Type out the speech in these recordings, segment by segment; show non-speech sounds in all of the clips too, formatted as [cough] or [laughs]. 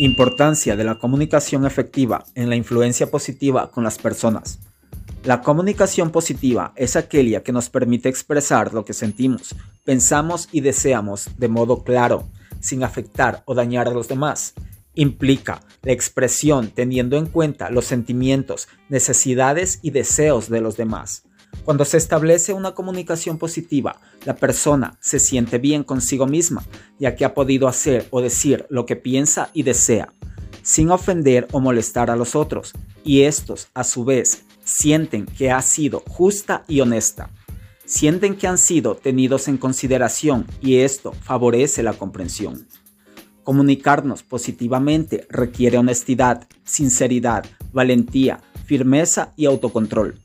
Importancia de la comunicación efectiva en la influencia positiva con las personas. La comunicación positiva es aquella que nos permite expresar lo que sentimos, pensamos y deseamos de modo claro, sin afectar o dañar a los demás. Implica la expresión teniendo en cuenta los sentimientos, necesidades y deseos de los demás. Cuando se establece una comunicación positiva, la persona se siente bien consigo misma, ya que ha podido hacer o decir lo que piensa y desea, sin ofender o molestar a los otros, y estos, a su vez, sienten que ha sido justa y honesta. Sienten que han sido tenidos en consideración y esto favorece la comprensión. Comunicarnos positivamente requiere honestidad, sinceridad, valentía, firmeza y autocontrol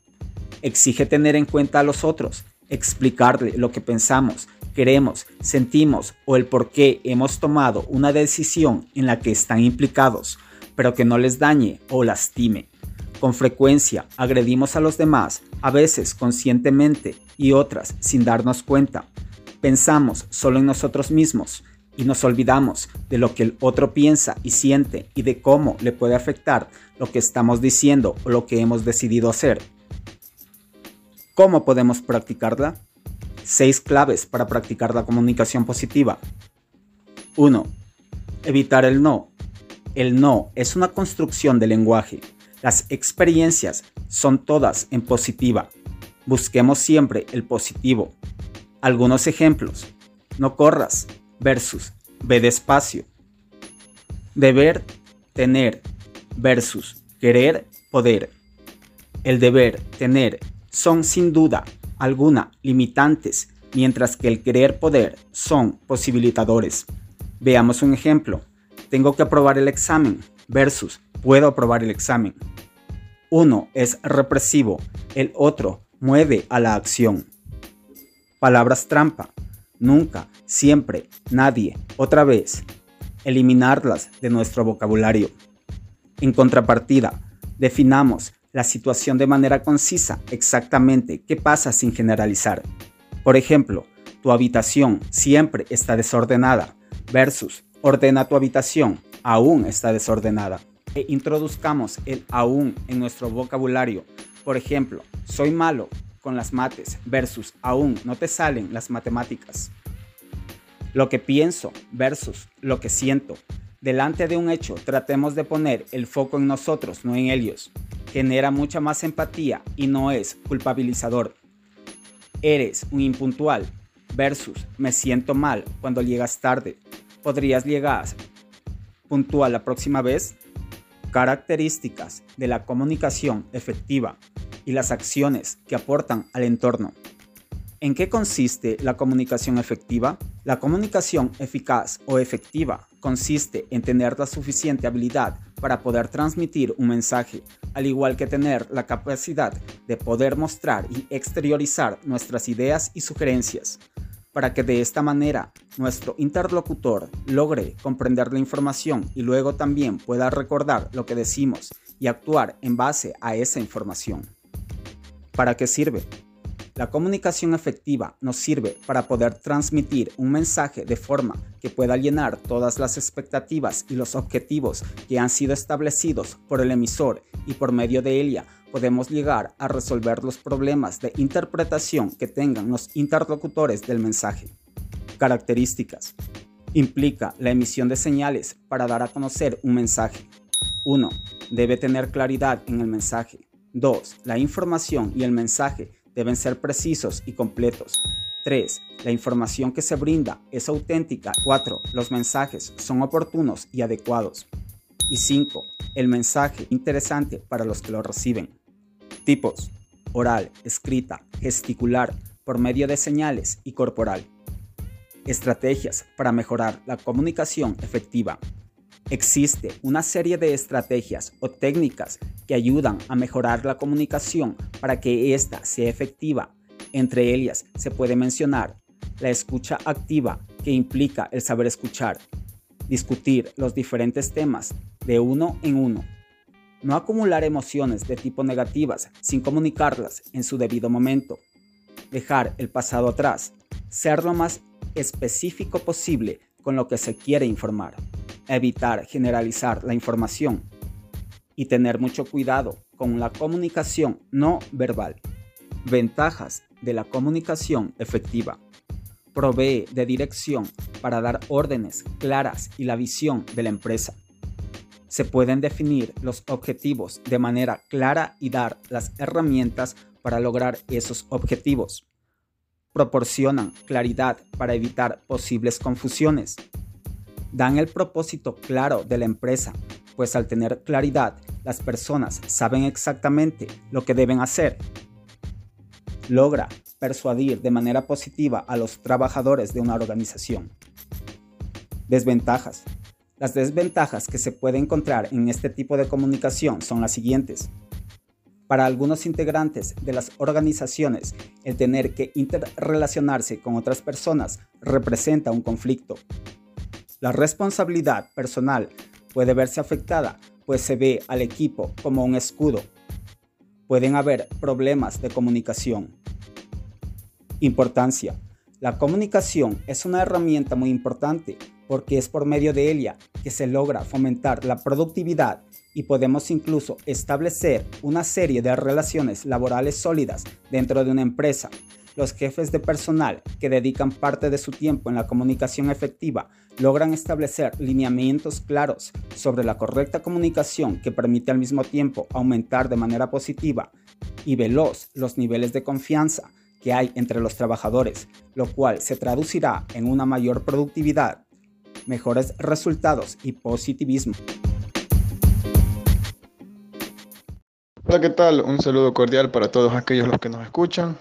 exige tener en cuenta a los otros, explicarle lo que pensamos, queremos, sentimos o el por qué hemos tomado una decisión en la que están implicados, pero que no les dañe o lastime. Con frecuencia agredimos a los demás, a veces conscientemente y otras sin darnos cuenta. Pensamos solo en nosotros mismos y nos olvidamos de lo que el otro piensa y siente y de cómo le puede afectar lo que estamos diciendo o lo que hemos decidido hacer. ¿Cómo podemos practicarla? Seis claves para practicar la comunicación positiva. 1. Evitar el no. El no es una construcción de lenguaje. Las experiencias son todas en positiva. Busquemos siempre el positivo. Algunos ejemplos. No corras versus ve despacio. Deber, tener versus querer, poder. El deber, tener son sin duda alguna limitantes, mientras que el querer poder son posibilitadores. Veamos un ejemplo. Tengo que aprobar el examen versus puedo aprobar el examen. Uno es represivo, el otro mueve a la acción. Palabras trampa. Nunca, siempre, nadie, otra vez. Eliminarlas de nuestro vocabulario. En contrapartida, definamos la situación de manera concisa, exactamente qué pasa sin generalizar. Por ejemplo, tu habitación siempre está desordenada versus ordena tu habitación, aún está desordenada. E introduzcamos el aún en nuestro vocabulario. Por ejemplo, soy malo con las mates versus aún no te salen las matemáticas. Lo que pienso versus lo que siento. Delante de un hecho, tratemos de poner el foco en nosotros, no en ellos genera mucha más empatía y no es culpabilizador. Eres un impuntual versus me siento mal cuando llegas tarde. ¿Podrías llegar puntual la próxima vez? Características de la comunicación efectiva y las acciones que aportan al entorno. ¿En qué consiste la comunicación efectiva? La comunicación eficaz o efectiva consiste en tener la suficiente habilidad para poder transmitir un mensaje, al igual que tener la capacidad de poder mostrar y exteriorizar nuestras ideas y sugerencias, para que de esta manera nuestro interlocutor logre comprender la información y luego también pueda recordar lo que decimos y actuar en base a esa información. ¿Para qué sirve? La comunicación efectiva nos sirve para poder transmitir un mensaje de forma que pueda llenar todas las expectativas y los objetivos que han sido establecidos por el emisor y por medio de ella podemos llegar a resolver los problemas de interpretación que tengan los interlocutores del mensaje. Características. Implica la emisión de señales para dar a conocer un mensaje. 1. Debe tener claridad en el mensaje. 2. La información y el mensaje deben ser precisos y completos. 3. La información que se brinda es auténtica. 4. Los mensajes son oportunos y adecuados. Y 5. El mensaje interesante para los que lo reciben. Tipos. Oral, escrita, gesticular, por medio de señales y corporal. Estrategias para mejorar la comunicación efectiva. Existe una serie de estrategias o técnicas que ayudan a mejorar la comunicación para que ésta sea efectiva. Entre ellas se puede mencionar la escucha activa, que implica el saber escuchar, discutir los diferentes temas de uno en uno, no acumular emociones de tipo negativas sin comunicarlas en su debido momento, dejar el pasado atrás, ser lo más específico posible con lo que se quiere informar. Evitar generalizar la información y tener mucho cuidado con la comunicación no verbal. Ventajas de la comunicación efectiva. Provee de dirección para dar órdenes claras y la visión de la empresa. Se pueden definir los objetivos de manera clara y dar las herramientas para lograr esos objetivos. Proporcionan claridad para evitar posibles confusiones. Dan el propósito claro de la empresa pues al tener claridad, las personas saben exactamente lo que deben hacer. Logra persuadir de manera positiva a los trabajadores de una organización. Desventajas. Las desventajas que se puede encontrar en este tipo de comunicación son las siguientes. Para algunos integrantes de las organizaciones, el tener que interrelacionarse con otras personas representa un conflicto. La responsabilidad personal puede verse afectada, pues se ve al equipo como un escudo. Pueden haber problemas de comunicación. Importancia. La comunicación es una herramienta muy importante porque es por medio de ella que se logra fomentar la productividad y podemos incluso establecer una serie de relaciones laborales sólidas dentro de una empresa los jefes de personal que dedican parte de su tiempo en la comunicación efectiva logran establecer lineamientos claros sobre la correcta comunicación que permite al mismo tiempo aumentar de manera positiva y veloz los niveles de confianza que hay entre los trabajadores, lo cual se traducirá en una mayor productividad, mejores resultados y positivismo. Hola, ¿qué tal? Un saludo cordial para todos aquellos los que nos escuchan.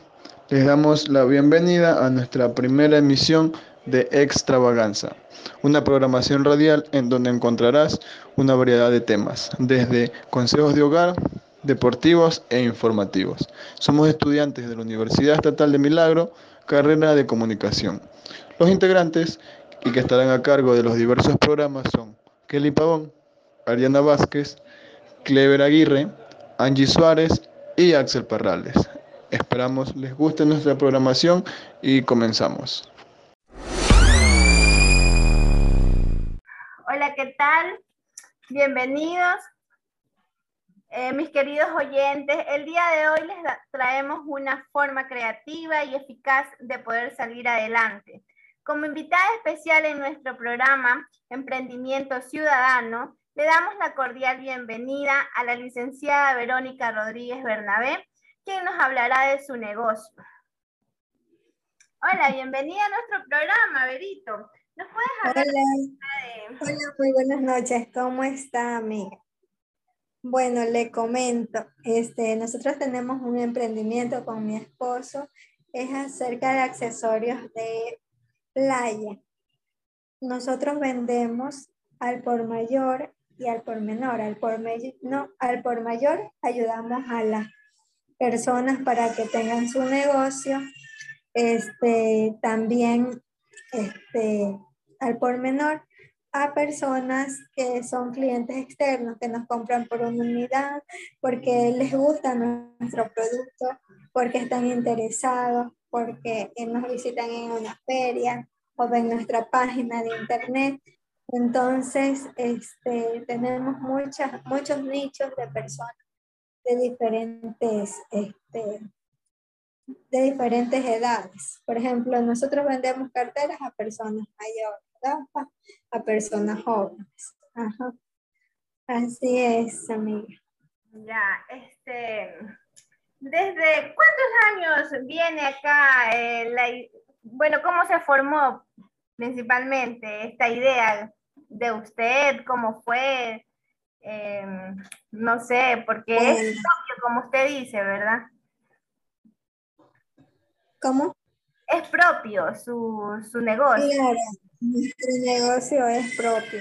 Les damos la bienvenida a nuestra primera emisión de Extravaganza, una programación radial en donde encontrarás una variedad de temas, desde consejos de hogar, deportivos e informativos. Somos estudiantes de la Universidad Estatal de Milagro, carrera de comunicación. Los integrantes y que estarán a cargo de los diversos programas son Kelly Pavón, Ariana Vázquez, Clever Aguirre, Angie Suárez y Axel Parrales. Esperamos les guste nuestra programación y comenzamos. Hola, ¿qué tal? Bienvenidos, eh, mis queridos oyentes. El día de hoy les traemos una forma creativa y eficaz de poder salir adelante. Como invitada especial en nuestro programa Emprendimiento Ciudadano, le damos la cordial bienvenida a la licenciada Verónica Rodríguez Bernabé, quien nos hablará de su negocio. Hola, bienvenida a nuestro programa, Berito. ¿Nos puedes hablar Hola. Hola, muy buenas noches. ¿Cómo está, amiga? Bueno, le comento, este, nosotros tenemos un emprendimiento con mi esposo, es acerca de accesorios de playa. Nosotros vendemos al por mayor y al por menor. Al por, no, al por mayor ayudamos a la personas para que tengan su negocio. Este, también este, al por menor a personas que son clientes externos, que nos compran por una unidad, porque les gusta nuestro producto, porque están interesados, porque nos visitan en una feria o ven nuestra página de internet. Entonces, este, tenemos muchas, muchos nichos de personas de diferentes, este, de diferentes edades. Por ejemplo, nosotros vendemos carteras a personas mayores, a personas jóvenes. Así es, amiga. Ya, este, ¿desde cuántos años viene acá eh, la, bueno, cómo se formó principalmente esta idea de usted? ¿Cómo fue? Em, no sé, porque es propio, como usted dice, ¿verdad? ¿Cómo? Es propio su, su negocio. Claro, nuestro negocio es propio.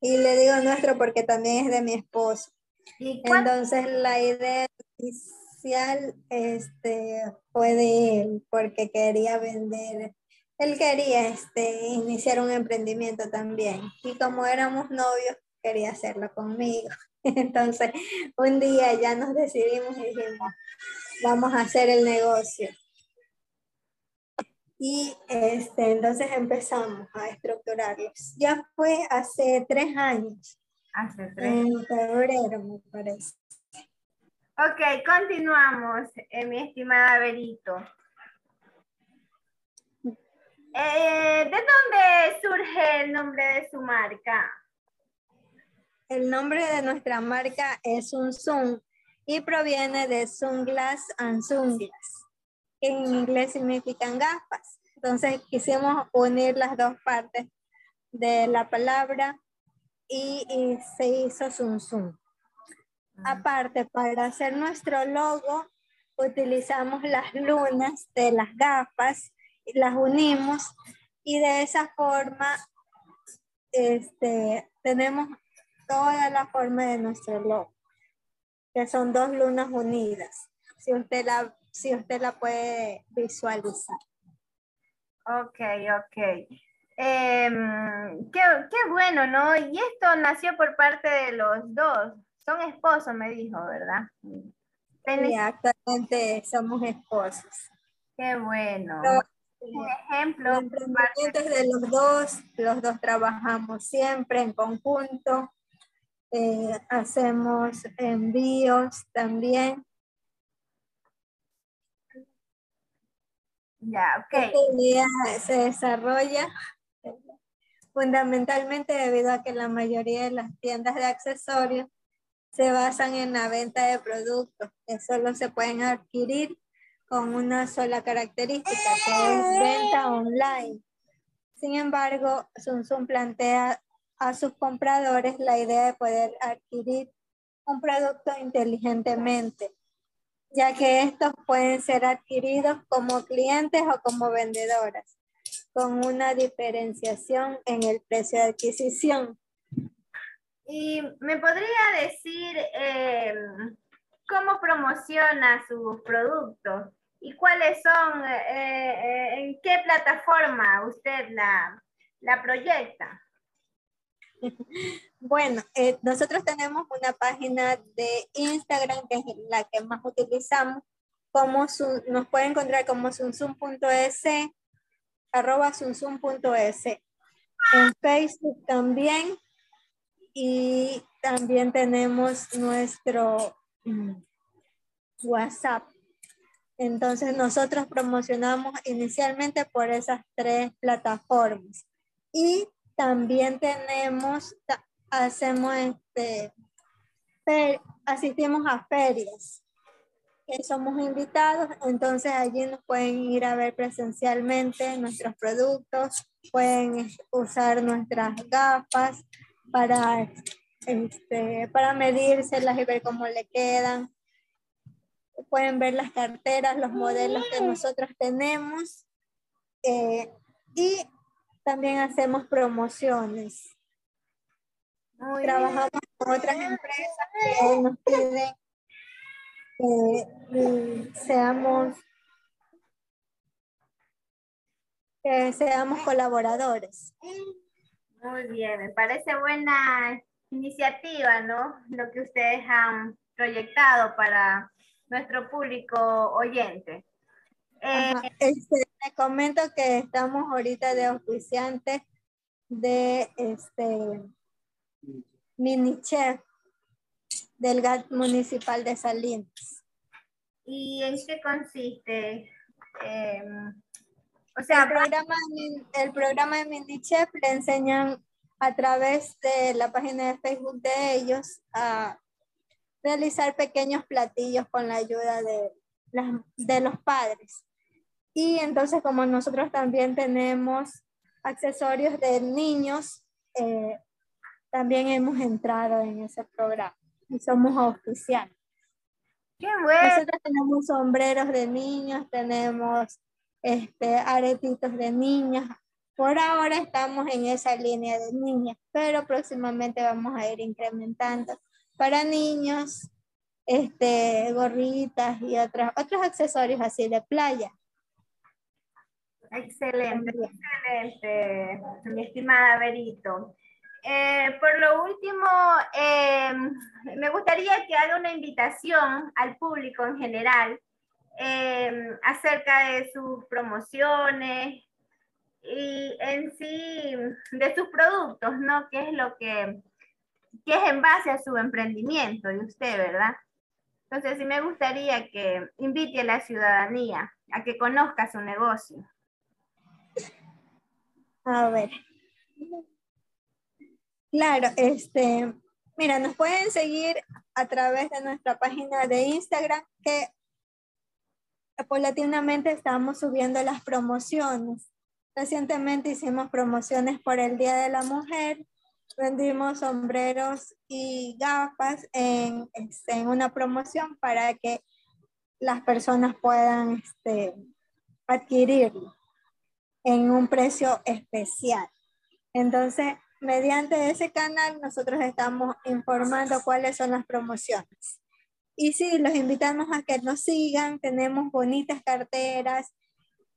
Y le digo nuestro porque también es de mi esposo. Entonces la idea inicial este, fue de él porque quería vender él quería este, iniciar un emprendimiento también. Y como éramos novios, quería hacerlo conmigo. [laughs] Entonces, un día ya nos decidimos y dijimos, vamos a hacer el negocio. Y este, entonces empezamos a estructurarlos. Ya fue hace tres años. Hace tres. En febrero, me parece. Ok, continuamos, eh, mi estimada Berito. Eh, ¿De dónde surge el nombre de su marca? El nombre de nuestra marca es un Zoom y proviene de Sunglass and Sunglass, que en inglés significan gafas. Entonces quisimos unir las dos partes de la palabra y, y se hizo Zoom Zoom. Aparte, para hacer nuestro logo, utilizamos las lunas de las gafas, las unimos y de esa forma este, tenemos toda la forma de nuestro logo, que son dos lunas unidas, si usted la, si usted la puede visualizar. Ok, ok. Em, qué, qué bueno, ¿no? Y esto nació por parte de los dos. Son esposos, me dijo, ¿verdad? Sí, actualmente somos esposos. Qué bueno. Un ejemplo. Los de los dos, los dos trabajamos siempre en conjunto. Eh, hacemos envíos también. Ya, ok. Esta idea se desarrolla fundamentalmente debido a que la mayoría de las tiendas de accesorios se basan en la venta de productos que solo se pueden adquirir con una sola característica, que es venta online. Sin embargo, Samsung plantea a sus compradores la idea de poder adquirir un producto inteligentemente, ya que estos pueden ser adquiridos como clientes o como vendedoras, con una diferenciación en el precio de adquisición. ¿Y me podría decir em, cómo promociona sus productos? ¿Y cuáles son, eh, eh, en qué plataforma usted la, la proyecta? Bueno, eh, nosotros tenemos una página de Instagram que es la que más utilizamos. Como su- nos pueden encontrar como sunsun.es, arroba sunsun.es. En Facebook también. Y también tenemos nuestro mm, WhatsApp. Entonces nosotros promocionamos inicialmente por esas tres plataformas. Y también tenemos, hacemos este, asistimos a ferias, que somos invitados, entonces allí nos pueden ir a ver presencialmente nuestros productos, pueden usar nuestras gafas para, este, para medírselas y ver cómo le quedan. Pueden ver las carteras, los modelos que nosotros tenemos. eh, y también hacemos promociones. Muy bien. Trabajamos con otras empresas que nos piden que mm, seamos que seamos colaboradores. Muy bien, me parece buena iniciativa, ¿no? Lo que ustedes han proyectado para nuestro público oyente. Eh. Este, te comento que estamos ahorita de oficiantes de este mini chef del GAT municipal de Salinas. ¿Y en qué consiste? Em, o El sea, programa, Min- el programa de Mindy Chef le enseñan a través de la página de Facebook de ellos a realizar pequeños platillos con la ayuda de, las- de los padres. Y entonces como nosotros también tenemos accesorios de niños, eh, también hemos entrado en ese programa y somos oficiales. qué bueno. Nosotros tenemos sombreros de niños, tenemos este, aretitos de niñas. Por ahora estamos en esa línea de niñas, pero próximamente vamos a ir incrementando para niños, este, gorritas y otros, otros accesorios así de playa. Excelente, excelente, mi estimada Berito. Eh, por lo último, eh, me gustaría que haga una invitación al público en general em, acerca de sus promociones y en sí de sus productos, ¿no? ¿Qué es lo que, qué es en base a su emprendimiento de usted, verdad? Entonces sí me gustaría que invite a la ciudadanía a que conozca su negocio. A ver. Claro, este, mira, nos pueden seguir a través de nuestra página de Instagram que paulatinamente estamos subiendo las promociones. Recientemente hicimos promociones por el Día de la Mujer, vendimos sombreros y gafas en, este, en una promoción para que las personas puedan este, adquirirlo en un precio especial. Entonces, mediante ese canal nosotros estamos informando cuáles son las promociones. Y sí, los invitamos a que nos sigan. Tenemos bonitas carteras,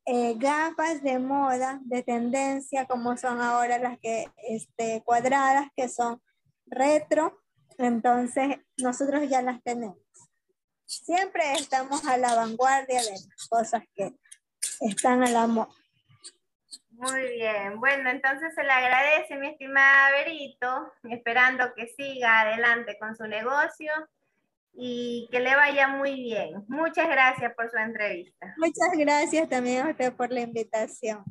eh, gafas de moda, de tendencia, como son ahora las que este, cuadradas, que son retro. Entonces, nosotros ya las tenemos. Siempre estamos a la vanguardia de las cosas que están a la moda. Muy bien, bueno, entonces se le agradece, mi estimada Berito, esperando que siga adelante con su negocio y que le vaya muy bien. Muchas gracias por su entrevista. Muchas gracias también a usted por la invitación.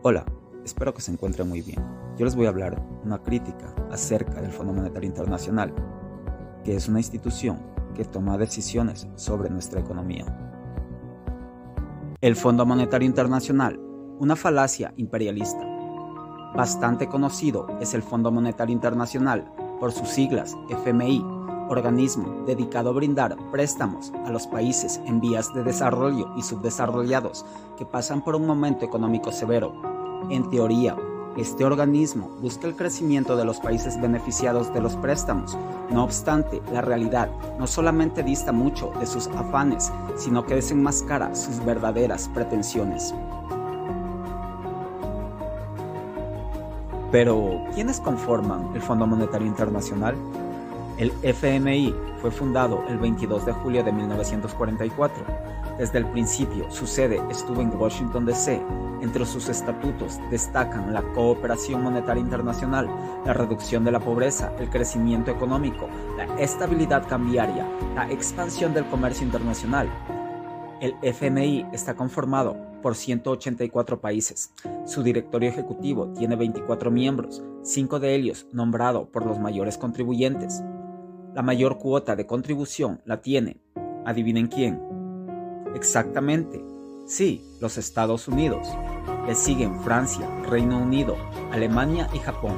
Hola, espero que se encuentren muy bien. Yo les voy a hablar una crítica acerca del Fondo Monetario Internacional, que es una institución que toma decisiones sobre nuestra economía. El Fondo Monetario Internacional, una falacia imperialista. Bastante conocido es el Fondo Monetario Internacional por sus siglas FMI, organismo dedicado a brindar préstamos a los países en vías de desarrollo y subdesarrollados que pasan por un momento económico severo en teoría, este organismo busca el crecimiento de los países beneficiados de los préstamos. No obstante, la realidad no solamente dista mucho de sus afanes, sino que desenmascara sus verdaderas pretensiones. Pero, ¿quiénes conforman el Fondo Monetario Internacional? El FMI fue fundado el 22 de julio de 1944 desde el principio, su sede estuvo en Washington, D.C. Entre sus estatutos destacan la cooperación monetaria internacional, la reducción de la pobreza, el crecimiento económico, la estabilidad cambiaria, la expansión del comercio internacional. El FMI está conformado por 184 países. Su directorio ejecutivo tiene 24 miembros, cinco de ellos nombrados por los mayores contribuyentes. La mayor cuota de contribución la tiene, adivinen quién, Exactamente. Sí, los Estados Unidos. Le siguen Francia, Reino Unido, Alemania y Japón.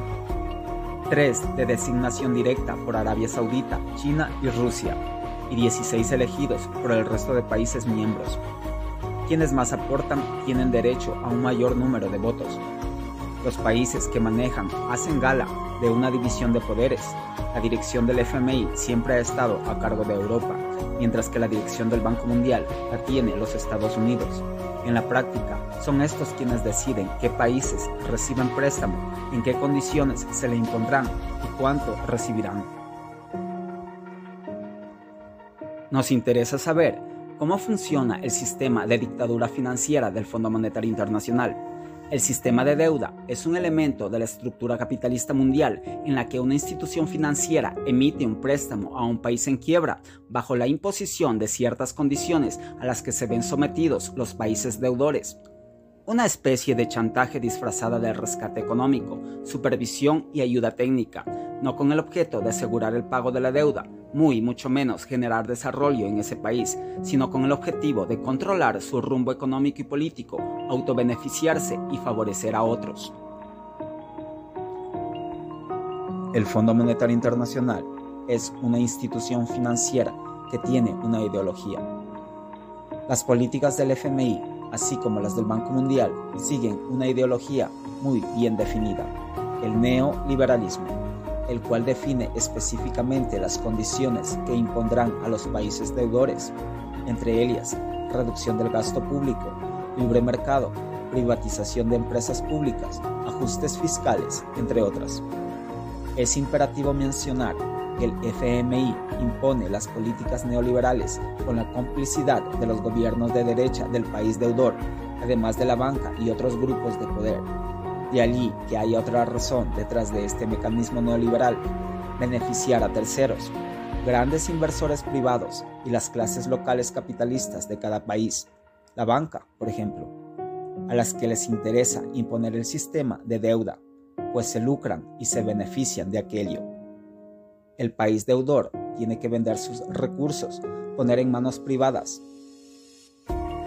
Tres de designación directa por Arabia Saudita, China y Rusia. Y 16 elegidos por el resto de países miembros. Quienes más aportan tienen derecho a un mayor número de votos. Los países que manejan hacen gala de una división de poderes. La dirección del FMI siempre ha estado a cargo de Europa mientras que la dirección del Banco Mundial la tiene los Estados Unidos. En la práctica, son estos quienes deciden qué países reciben préstamo, en qué condiciones se le impondrán y cuánto recibirán. Nos interesa saber cómo funciona el sistema de dictadura financiera del Fondo Monetario Internacional el sistema de deuda es un elemento de la estructura capitalista mundial en la que una institución financiera emite un préstamo a un país en quiebra bajo la imposición de ciertas condiciones a las que se ven sometidos los países deudores. Una especie de chantaje disfrazada de rescate económico, supervisión y ayuda técnica, no con el objeto de asegurar el pago de la deuda, muy mucho menos generar desarrollo en ese país, sino con el objetivo de controlar su rumbo económico y político, autobeneficiarse y favorecer a otros. El Fondo Monetario Internacional es una institución financiera que tiene una ideología. Las políticas del FMI, así como las del Banco Mundial, siguen una ideología muy bien definida, el neoliberalismo el cual define específicamente las condiciones que impondrán a los países deudores, entre ellas reducción del gasto público, libre mercado, privatización de empresas públicas, ajustes fiscales, entre otras. Es imperativo mencionar que el FMI impone las políticas neoliberales con la complicidad de los gobiernos de derecha del país deudor, además de la banca y otros grupos de poder. De allí que haya otra razón detrás de este mecanismo neoliberal, beneficiar a terceros, grandes inversores privados y las clases locales capitalistas de cada país, la banca, por ejemplo, a las que les interesa imponer el sistema de deuda, pues se lucran y se benefician de aquello. El país deudor tiene que vender sus recursos, poner en manos privadas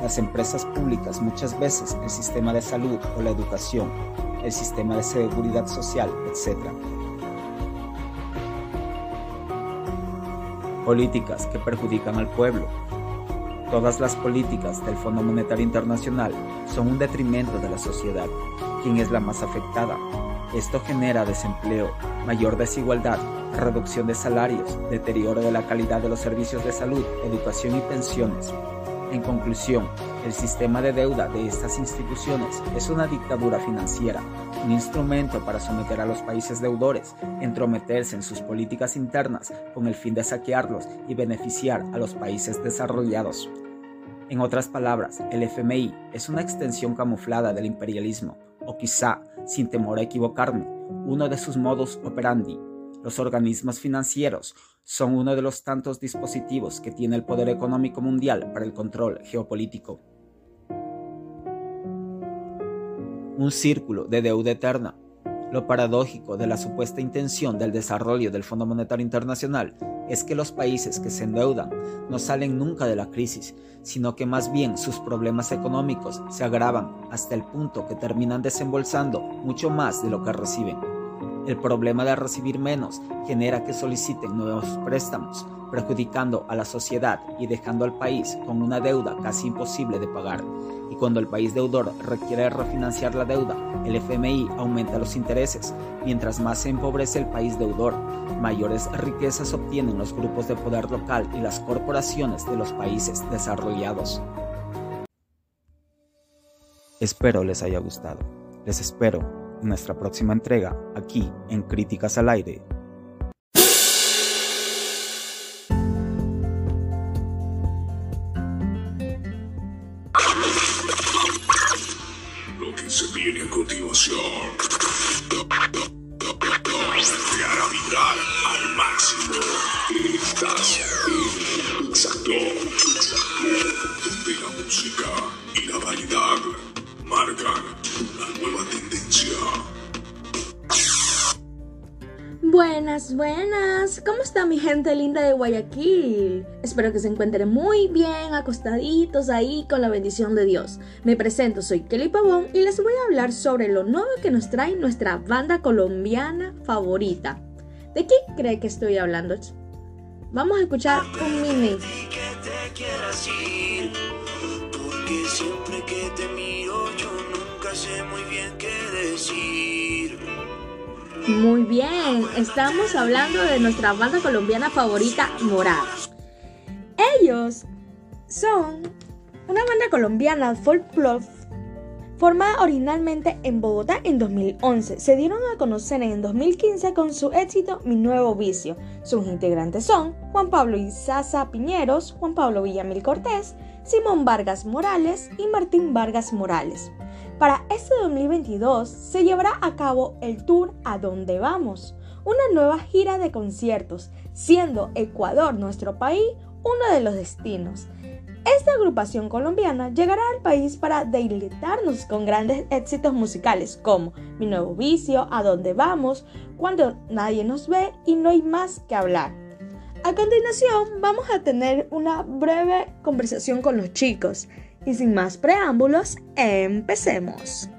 las empresas públicas muchas veces el sistema de salud o la educación, el sistema de seguridad social, etc. Políticas que perjudican al pueblo. Todas las políticas del Fondo Monetario Internacional son un detrimento de la sociedad. ¿Quién es la más afectada? Esto genera desempleo, mayor desigualdad, reducción de salarios, deterioro de la calidad de los servicios de salud, educación y pensiones, en conclusión, el sistema de deuda de estas instituciones es una dictadura financiera, un instrumento para someter a los países deudores, entrometerse en sus políticas internas con el fin de saquearlos y beneficiar a los países desarrollados. En otras palabras, el FMI es una extensión camuflada del imperialismo, o quizá, sin temor a equivocarme, uno de sus modus operandi. Los organismos financieros son uno de los tantos dispositivos que tiene el poder económico mundial para el control geopolítico. Un círculo de deuda eterna. Lo paradójico de la supuesta intención del desarrollo del Fondo Monetario Internacional es que los países que se endeudan no salen nunca de la crisis, sino que más bien sus problemas económicos se agravan hasta el punto que terminan desembolsando mucho más de lo que reciben. El problema de recibir menos genera que soliciten nuevos préstamos, perjudicando a la sociedad y dejando al país con una deuda casi imposible de pagar. Y cuando el país deudor requiere refinanciar la deuda, el FMI aumenta los intereses. Mientras más se empobrece el país deudor, mayores riquezas obtienen los grupos de poder local y las corporaciones de los países desarrollados. Espero les haya gustado. Les espero nuestra próxima entrega aquí en Críticas al Aire. Lo que se viene a continuación Buenas, buenas. ¿Cómo está mi gente linda de Guayaquil? Espero que se encuentren muy bien, acostaditos ahí con la bendición de Dios. Me presento, soy Kelly Pavón y les voy a hablar sobre lo nuevo que nos trae nuestra banda colombiana favorita. ¿De qué cree que estoy hablando? Vamos a escuchar un mini. porque siempre que te miro yo nunca sé muy bien qué decir. Muy bien, estamos hablando de nuestra banda colombiana favorita, Morada. Ellos son una banda colombiana folklore formada originalmente en Bogotá en 2011. Se dieron a conocer en 2015 con su éxito Mi Nuevo Vicio. Sus integrantes son Juan Pablo Izaza Piñeros, Juan Pablo Villamil Cortés, Simón Vargas Morales y Martín Vargas Morales. Para este 2022 se llevará a cabo el tour A Dónde Vamos, una nueva gira de conciertos, siendo Ecuador nuestro país uno de los destinos. Esta agrupación colombiana llegará al país para deleitarnos con grandes éxitos musicales como Mi Nuevo Vicio, A Dónde Vamos, Cuando Nadie Nos Ve y No hay más que hablar. A continuación vamos a tener una breve conversación con los chicos y sin más preámbulos, empecemos.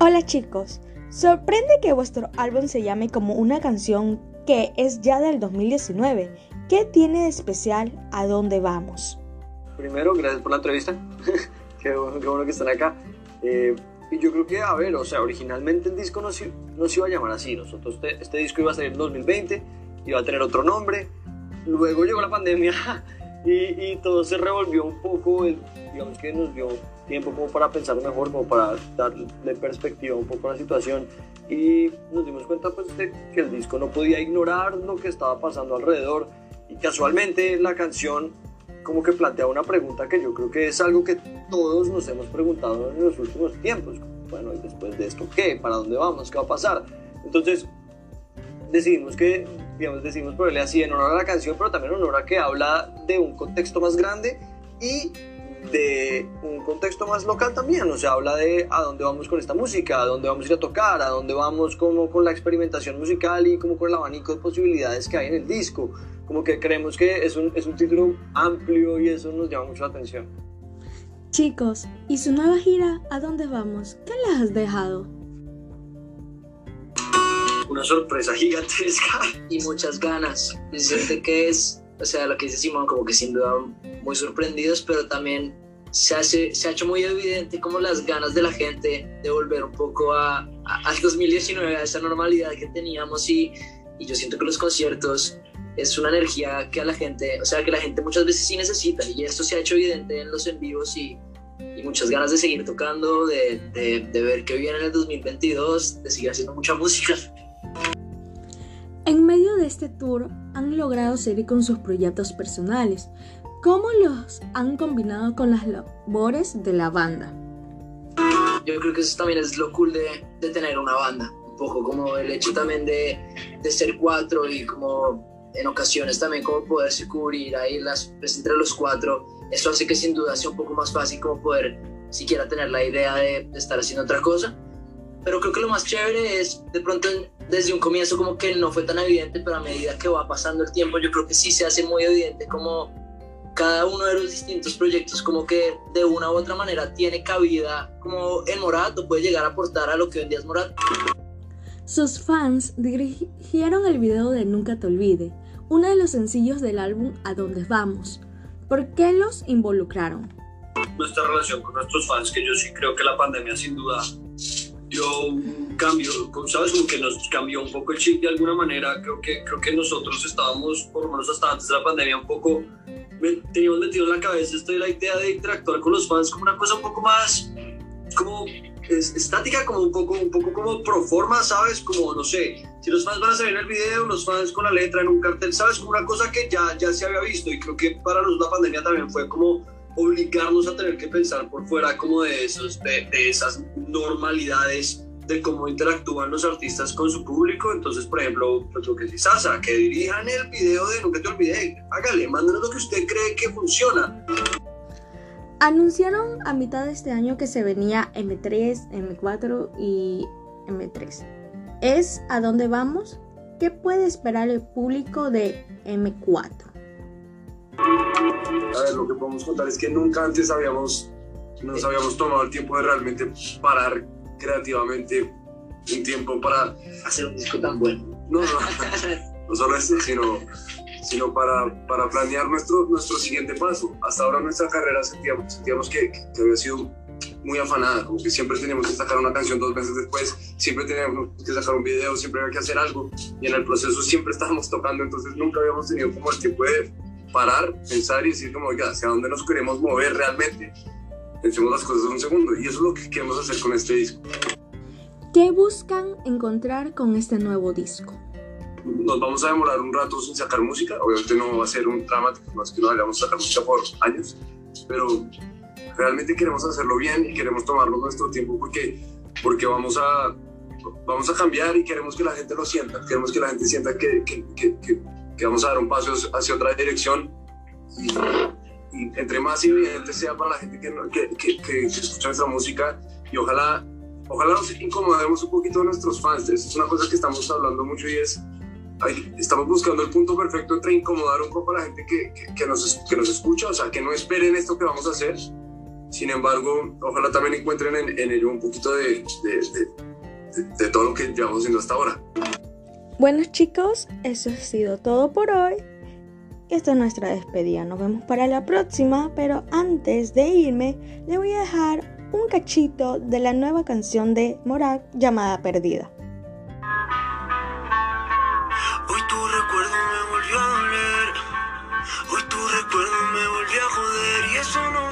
Hola chicos, sorprende que vuestro álbum se llame como una canción que es ya del 2019. ¿Qué tiene de especial a dónde vamos? Primero, gracias por la entrevista. [laughs] qué, bueno, qué bueno que están acá. Eh, y yo creo que, a ver, o sea, originalmente el disco no se, no se iba a llamar así. Nosotros, este, este disco iba a salir en 2020, iba a tener otro nombre. Luego llegó la pandemia [laughs] y, y todo se revolvió un poco. digamos que nos dio tiempo como para pensar mejor, como para darle perspectiva un poco a la situación y nos dimos cuenta pues de que el disco no podía ignorar lo que estaba pasando alrededor y casualmente la canción como que plantea una pregunta que yo creo que es algo que todos nos hemos preguntado en los últimos tiempos. Bueno, ¿y después de esto qué? ¿Para dónde vamos? ¿Qué va a pasar? Entonces decidimos que, digamos, decidimos ponerle así en honor a la canción, pero también en honor a que habla de un contexto más grande y de un contexto más local también, o sea, habla de a dónde vamos con esta música, a dónde vamos a ir a tocar, a dónde vamos como con la experimentación musical y como con el abanico de posibilidades que hay en el disco. Como que creemos que es un, es un título amplio y eso nos llama mucho la atención. Chicos, ¿y su nueva gira a dónde vamos? ¿Qué les has dejado? Una sorpresa [laughs] gigantesca. Y muchas ganas. Siente que es o sea, lo que dice Simón, como que sin duda muy sorprendidos, pero también se, hace, se ha hecho muy evidente como las ganas de la gente de volver un poco a, al 2019, a esa normalidad que teníamos y, y yo siento que los conciertos es una energía que a la gente, o sea, que la gente muchas veces sí necesita y esto se ha hecho evidente en los en vivos y, y muchas ganas de seguir tocando, de, de, de ver qué viene en el 2022, de seguir haciendo mucha [laughs] música. En medio de este tour han logrado seguir con sus proyectos personales. ¿Cómo los han combinado con las labores de la banda? Yo creo que eso también es lo cool de, de tener una banda. Un poco como el hecho también de, de, ser cuatro y como en ocasiones también como poderse cubrir ahí las, pues, entre los cuatro. Eso hace que sin duda sea un poco más fácil como poder siquiera tener la idea de, de estar haciendo otra cosa. Pero creo que lo más chévere es de pronto desde un comienzo como que no fue tan evidente, pero a medida que va pasando el tiempo yo creo que sí se hace muy evidente como cada uno de los distintos proyectos como que de una u otra manera tiene cabida como en Morato, puede llegar a aportar a lo que hoy en día es Morato. Sus fans dirigieron el video de Nunca te olvide, uno de los sencillos del álbum A dónde vamos. ¿Por qué los involucraron? Nuestra relación con nuestros fans, que yo sí creo que la pandemia sin duda dio un cambio, ¿sabes? Como que nos cambió un poco el chip de alguna manera. Creo que, creo que nosotros estábamos, por lo menos hasta antes de la pandemia, un poco, teníamos metido en la cabeza esto de la idea de interactuar con los fans como una cosa un poco más, como es, estática, como un poco, un poco como pro forma, ¿sabes? Como, no sé, si los fans van a salir en el video, los fans con la letra en un cartel, ¿sabes? Como una cosa que ya, ya se había visto y creo que para nosotros la pandemia también fue como obligarnos a tener que pensar por fuera como de, esos, de, esas normalidades de cómo interactúan los artistas con su público. Entonces, por ejemplo, pues, lo que dice Sasa, que dirijan el video de Nunca te olvidé, hágale, mándanos lo que usted cree que funciona. Anunciaron a mitad de este año que se venía M3, M4 y M3. ¿Es a dónde vamos? ¿Qué puede esperar el público de M4? A ver, lo que podemos contar es que nunca antes habíamos, nos habíamos tomado el tiempo de realmente parar creativamente un tiempo para hacer un disco tan bueno. No, no, [laughs] no solo eso, sino, sino para, para planear nuestro, nuestro siguiente paso. Hasta ahora nuestra carrera sentíamos, sentíamos que, que había sido muy afanada, como que siempre teníamos que sacar una canción dos meses después, siempre teníamos que sacar un video, siempre había que hacer algo y en el proceso siempre estábamos tocando, entonces nunca habíamos tenido como el tiempo de parar, pensar y decir como, oiga, hacia dónde nos queremos mover realmente. Pensemos las cosas un segundo y eso es lo que queremos hacer con este disco. ¿Qué buscan encontrar con este nuevo disco? Nos vamos a demorar un rato sin sacar música, obviamente no va a ser un dramático, es que no vayamos a sacar música por años, pero realmente queremos hacerlo bien y queremos tomarnos nuestro tiempo porque, porque vamos, a, vamos a cambiar y queremos que la gente lo sienta, queremos que la gente sienta que, que, que, que que vamos a dar un paso hacia otra dirección y, y entre más evidente sea para la gente que, que, que, que, escucha nuestra música y ojalá, ojalá nos incomodemos un poquito a nuestros fans. Es una cosa que estamos hablando mucho y es, estamos buscando el punto perfecto entre incomodar un poco a la gente que, nos, que nos escucha, o sea, que no esperen esto que vamos a hacer. Sin embargo, ojalá también encuentren en, en ello un poquito de, de, de, de todo lo que llevamos haciendo hasta ahora. Bueno chicos, eso ha sido todo por hoy. Esta es nuestra despedida. Nos vemos para la próxima, pero antes de irme, le voy a dejar un cachito de la nueva canción de Morat llamada Perdida. Hoy tu recuerdo me volvió a doler. Hoy tu recuerdo me volvió a joder y eso no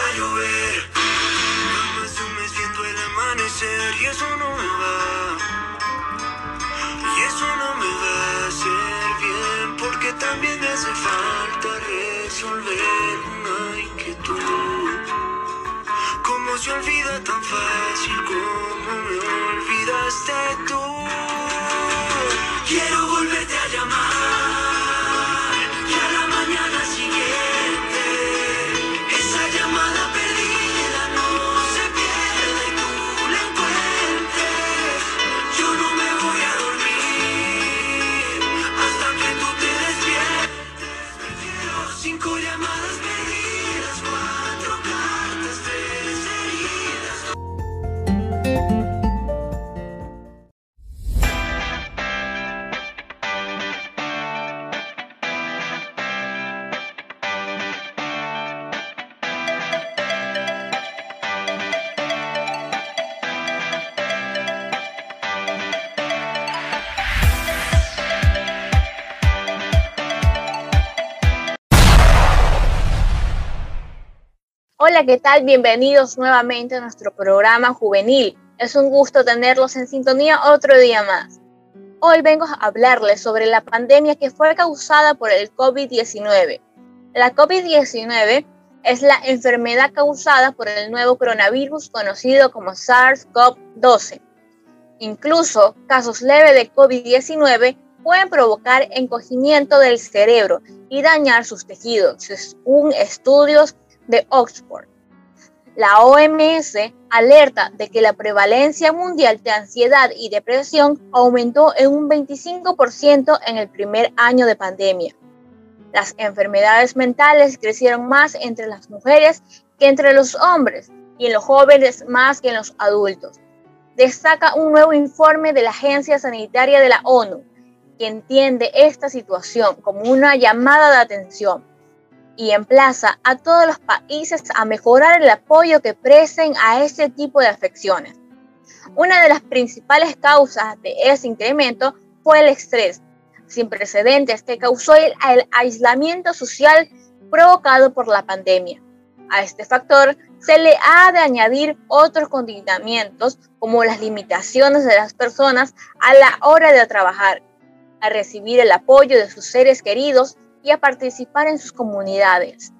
volver. No más de un mes viendo el amanecer y eso no me va. Y eso no me va a hacer bien porque también me hace falta resolver una inquietud. Cómo se olvida tan fácil como me olvidaste tú. Quiero volverte a llamar Hola, ¿qué tal? Bienvenidos nuevamente a nuestro programa juvenil. Es un gusto tenerlos en sintonía otro día más. Hoy vengo a hablarles sobre la pandemia que fue causada por el COVID-19. La COVID-19 es la enfermedad causada por el nuevo coronavirus conocido como SARS-CoV-12. Incluso casos leves de COVID-19 pueden provocar encogimiento del cerebro y dañar sus tejidos, según estudios de Oxford. La OMS alerta de que la prevalencia mundial de ansiedad y depresión aumentó en un 25% en el primer año de pandemia. Las enfermedades mentales crecieron más entre las mujeres que entre los hombres y en los jóvenes más que en los adultos. Destaca un nuevo informe de la Agencia Sanitaria de la ONU, que entiende esta situación como una llamada de atención y emplaza a todos los países a mejorar el apoyo que presten a este tipo de afecciones. Una de las principales causas de ese incremento fue el estrés sin precedentes que causó el, el aislamiento social provocado por la pandemia. A este factor se le ha de añadir otros condicionamientos como las limitaciones de las personas a la hora de trabajar, a recibir el apoyo de sus seres queridos y a participar en sus comunidades.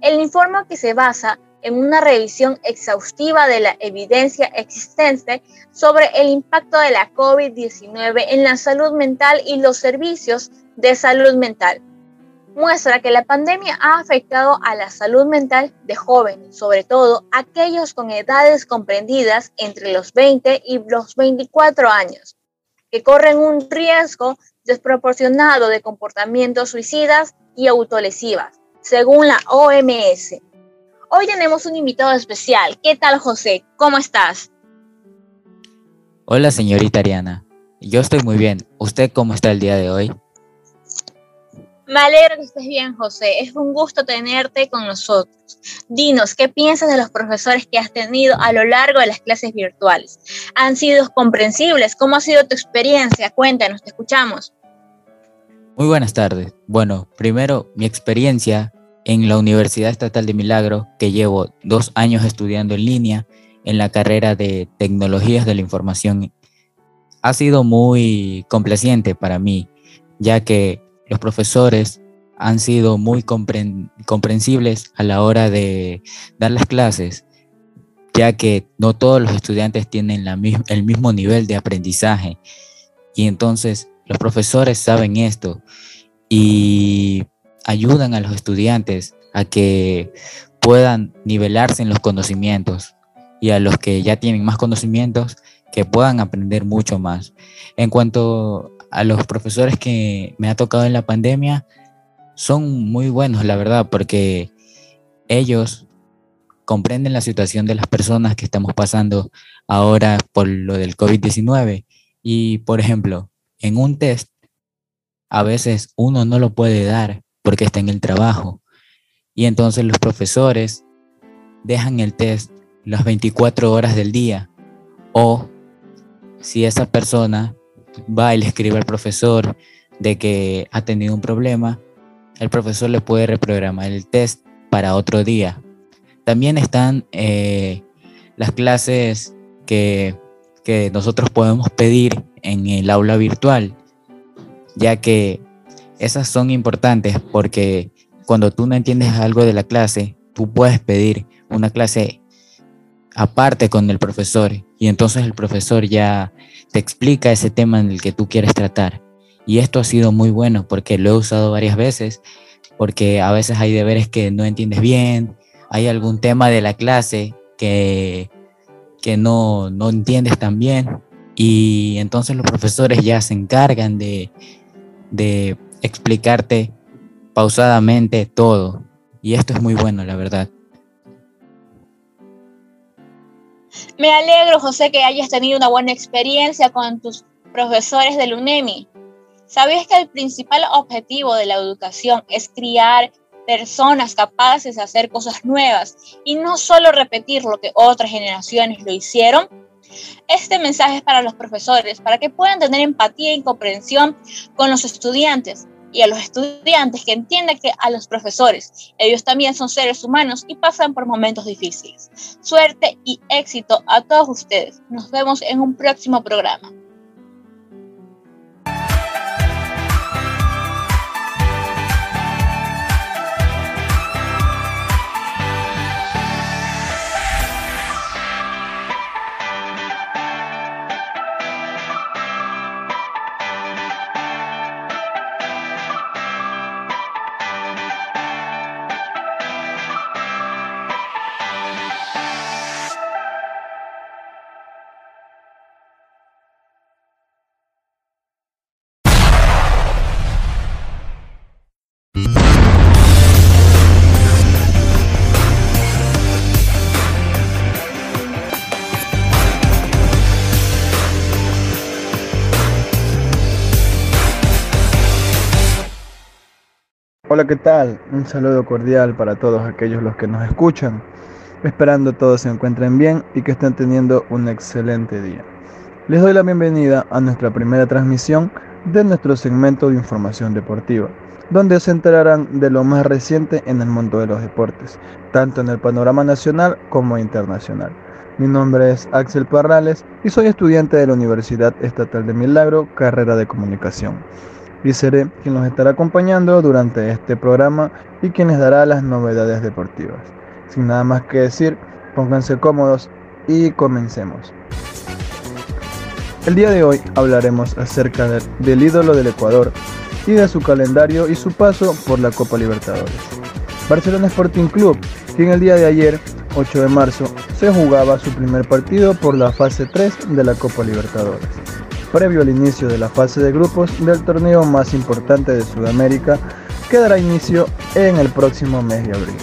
El informe que se basa en una revisión exhaustiva de la evidencia existente sobre el impacto de la COVID-19 en la salud mental y los servicios de salud mental. Muestra que la pandemia ha afectado a la salud mental de jóvenes, sobre todo aquellos con edades comprendidas entre los 20 y los 24 años, que corren un riesgo desproporcionado de comportamientos suicidas y autolesivas, según la OMS. Hoy tenemos un invitado especial. ¿Qué tal, José? ¿Cómo estás? Hola, señorita Ariana. Yo estoy muy bien. ¿Usted cómo está el día de hoy? Me alegro que estés bien, José. Es un gusto tenerte con nosotros. Dinos, ¿qué piensas de los profesores que has tenido a lo largo de las clases virtuales? ¿Han sido comprensibles? ¿Cómo ha sido tu experiencia? Cuéntanos, te escuchamos. Muy buenas tardes. Bueno, primero, mi experiencia en la Universidad Estatal de Milagro, que llevo dos años estudiando en línea en la carrera de Tecnologías de la Información, ha sido muy complaciente para mí, ya que los profesores han sido muy compren comprensibles a la hora de dar las clases, ya que no todos los estudiantes tienen el mismo nivel de aprendizaje. Y entonces los profesores saben esto y ayudan a los estudiantes a que puedan nivelarse en los conocimientos y a los que ya tienen más conocimientos que puedan aprender mucho más. En cuanto a los profesores que me ha tocado en la pandemia, son muy buenos, la verdad, porque ellos comprenden la situación de las personas que estamos pasando ahora por lo del COVID-19. Y, por ejemplo, en un test, a veces uno no lo puede dar porque está en el trabajo. Y entonces los profesores dejan el test las 24 horas del día. O si esa persona va y le escribe al profesor de que ha tenido un problema, el profesor le puede reprogramar el test para otro día. También están eh, las clases que, que nosotros podemos pedir en el aula virtual, ya que esas son importantes porque cuando tú no entiendes algo de la clase, tú puedes pedir una clase aparte con el profesor y entonces el profesor ya te explica ese tema en el que tú quieres tratar. Y esto ha sido muy bueno porque lo he usado varias veces, porque a veces hay deberes que no entiendes bien, hay algún tema de la clase que, que no, no entiendes tan bien y entonces los profesores ya se encargan de, de explicarte pausadamente todo. Y esto es muy bueno, la verdad. Me alegro, José, que hayas tenido una buena experiencia con tus profesores del UNEMI. ¿Sabías que el principal objetivo de la educación es criar personas capaces de hacer cosas nuevas y no solo repetir lo que otras generaciones lo hicieron? Este mensaje es para los profesores, para que puedan tener empatía y comprensión con los estudiantes y a los estudiantes que entiendan que a los profesores, ellos también son seres humanos y pasan por momentos difíciles. Suerte y éxito a todos ustedes. Nos vemos en un próximo programa. Hola, ¿qué tal? Un saludo cordial para todos aquellos los que nos escuchan, esperando todos se encuentren bien y que estén teniendo un excelente día. Les doy la bienvenida a nuestra primera transmisión de nuestro segmento de información deportiva, donde se enterarán de lo más reciente en el mundo de los deportes, tanto en el panorama nacional como internacional. Mi nombre es Axel Parrales y soy estudiante de la Universidad Estatal de Milagro, carrera de comunicación y seré quien los estará acompañando durante este programa y quien les dará las novedades deportivas. Sin nada más que decir, pónganse cómodos y comencemos. El día de hoy hablaremos acerca del ídolo del Ecuador y de su calendario y su paso por la Copa Libertadores. Barcelona Sporting Club, quien el día de ayer, 8 de marzo, se jugaba su primer partido por la fase 3 de la Copa Libertadores previo al inicio de la fase de grupos del torneo más importante de Sudamérica, que dará inicio en el próximo mes de abril.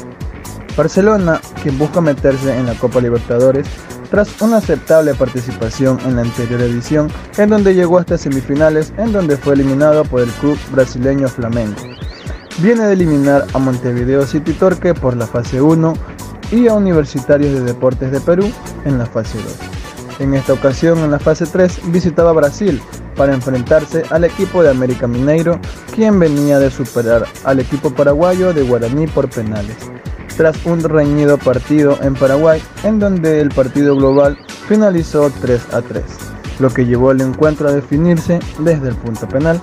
Barcelona, quien busca meterse en la Copa Libertadores, tras una aceptable participación en la anterior edición, en donde llegó hasta semifinales, en donde fue eliminado por el club brasileño Flamengo. Viene de eliminar a Montevideo City Torque por la fase 1 y a Universitarios de Deportes de Perú en la fase 2. En esta ocasión, en la fase 3, visitaba Brasil para enfrentarse al equipo de América Mineiro, quien venía de superar al equipo paraguayo de Guaraní por penales. Tras un reñido partido en Paraguay, en donde el partido global finalizó 3 a 3, lo que llevó el encuentro a definirse desde el punto penal,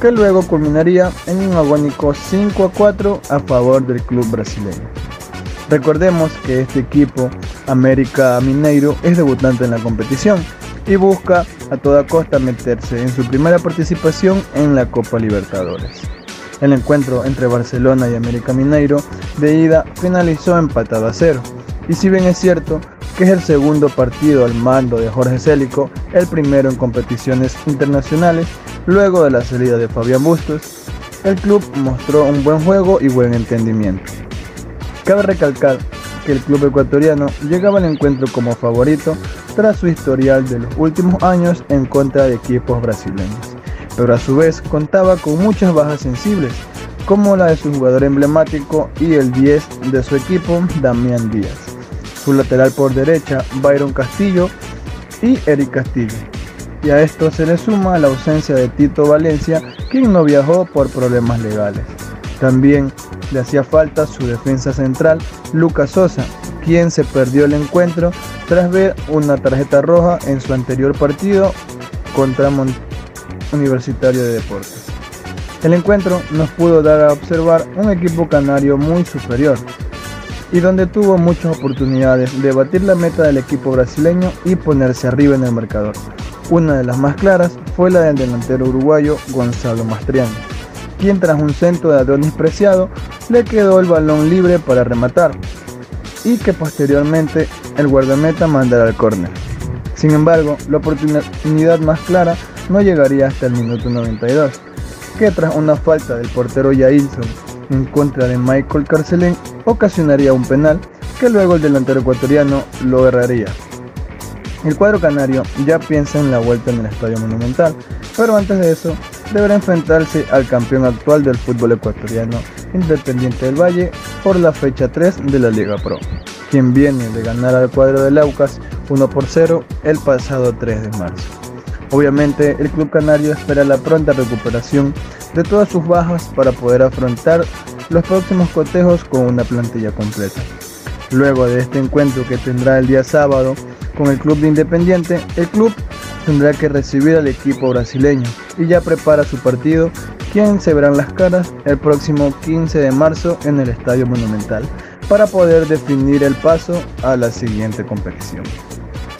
que luego culminaría en un agónico 5 a 4 a favor del club brasileño. Recordemos que este equipo, América Mineiro, es debutante en la competición y busca a toda costa meterse en su primera participación en la Copa Libertadores. El encuentro entre Barcelona y América Mineiro de ida finalizó empatado a cero. Y si bien es cierto que es el segundo partido al mando de Jorge Célico, el primero en competiciones internacionales, luego de la salida de Fabián Bustos, el club mostró un buen juego y buen entendimiento. Cabe recalcar que el club ecuatoriano llegaba al encuentro como favorito tras su historial de los últimos años en contra de equipos brasileños, pero a su vez contaba con muchas bajas sensibles, como la de su jugador emblemático y el 10 de su equipo, Damián Díaz, su lateral por derecha, Byron Castillo y Eric Castillo. Y a esto se le suma la ausencia de Tito Valencia, quien no viajó por problemas legales. También le hacía falta su defensa central, Lucas Sosa, quien se perdió el encuentro tras ver una tarjeta roja en su anterior partido contra Mon Universitario de Deportes. El encuentro nos pudo dar a observar un equipo canario muy superior y donde tuvo muchas oportunidades de batir la meta del equipo brasileño y ponerse arriba en el marcador. Una de las más claras fue la del delantero uruguayo Gonzalo Mastriano, quien tras un centro de Adonis Preciado le quedó el balón libre para rematar y que posteriormente el guardameta mandara al córner. Sin embargo, la oportunidad más clara no llegaría hasta el minuto 92, que tras una falta del portero Yailson en contra de Michael Carcelén ocasionaría un penal que luego el delantero ecuatoriano lo erraría. El cuadro canario ya piensa en la vuelta en el Estadio Monumental, pero antes de eso deberá enfrentarse al campeón actual del fútbol ecuatoriano, Independiente del Valle, por la fecha 3 de la Liga Pro, quien viene de ganar al cuadro de Laucas 1 por 0 el pasado 3 de marzo. Obviamente, el club canario espera la pronta recuperación de todas sus bajas para poder afrontar los próximos cotejos con una plantilla completa. Luego de este encuentro que tendrá el día sábado con el club de Independiente, el club tendrá que recibir al equipo brasileño y ya prepara su partido, quien se verán las caras el próximo 15 de marzo en el Estadio Monumental para poder definir el paso a la siguiente competición.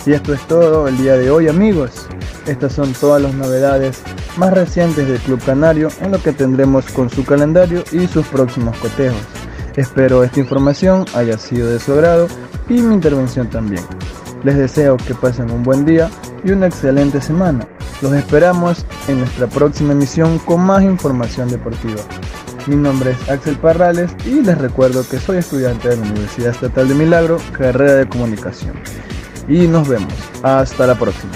Y esto es todo el día de hoy amigos. Estas son todas las novedades más recientes del Club Canario en lo que tendremos con su calendario y sus próximos cotejos. Espero esta información haya sido de su agrado y mi intervención también. Les deseo que pasen un buen día y una excelente semana. Los esperamos en nuestra próxima emisión con más información deportiva. Mi nombre es Axel Parrales y les recuerdo que soy estudiante de la Universidad Estatal de Milagro, carrera de comunicación. Y nos vemos. Hasta la próxima.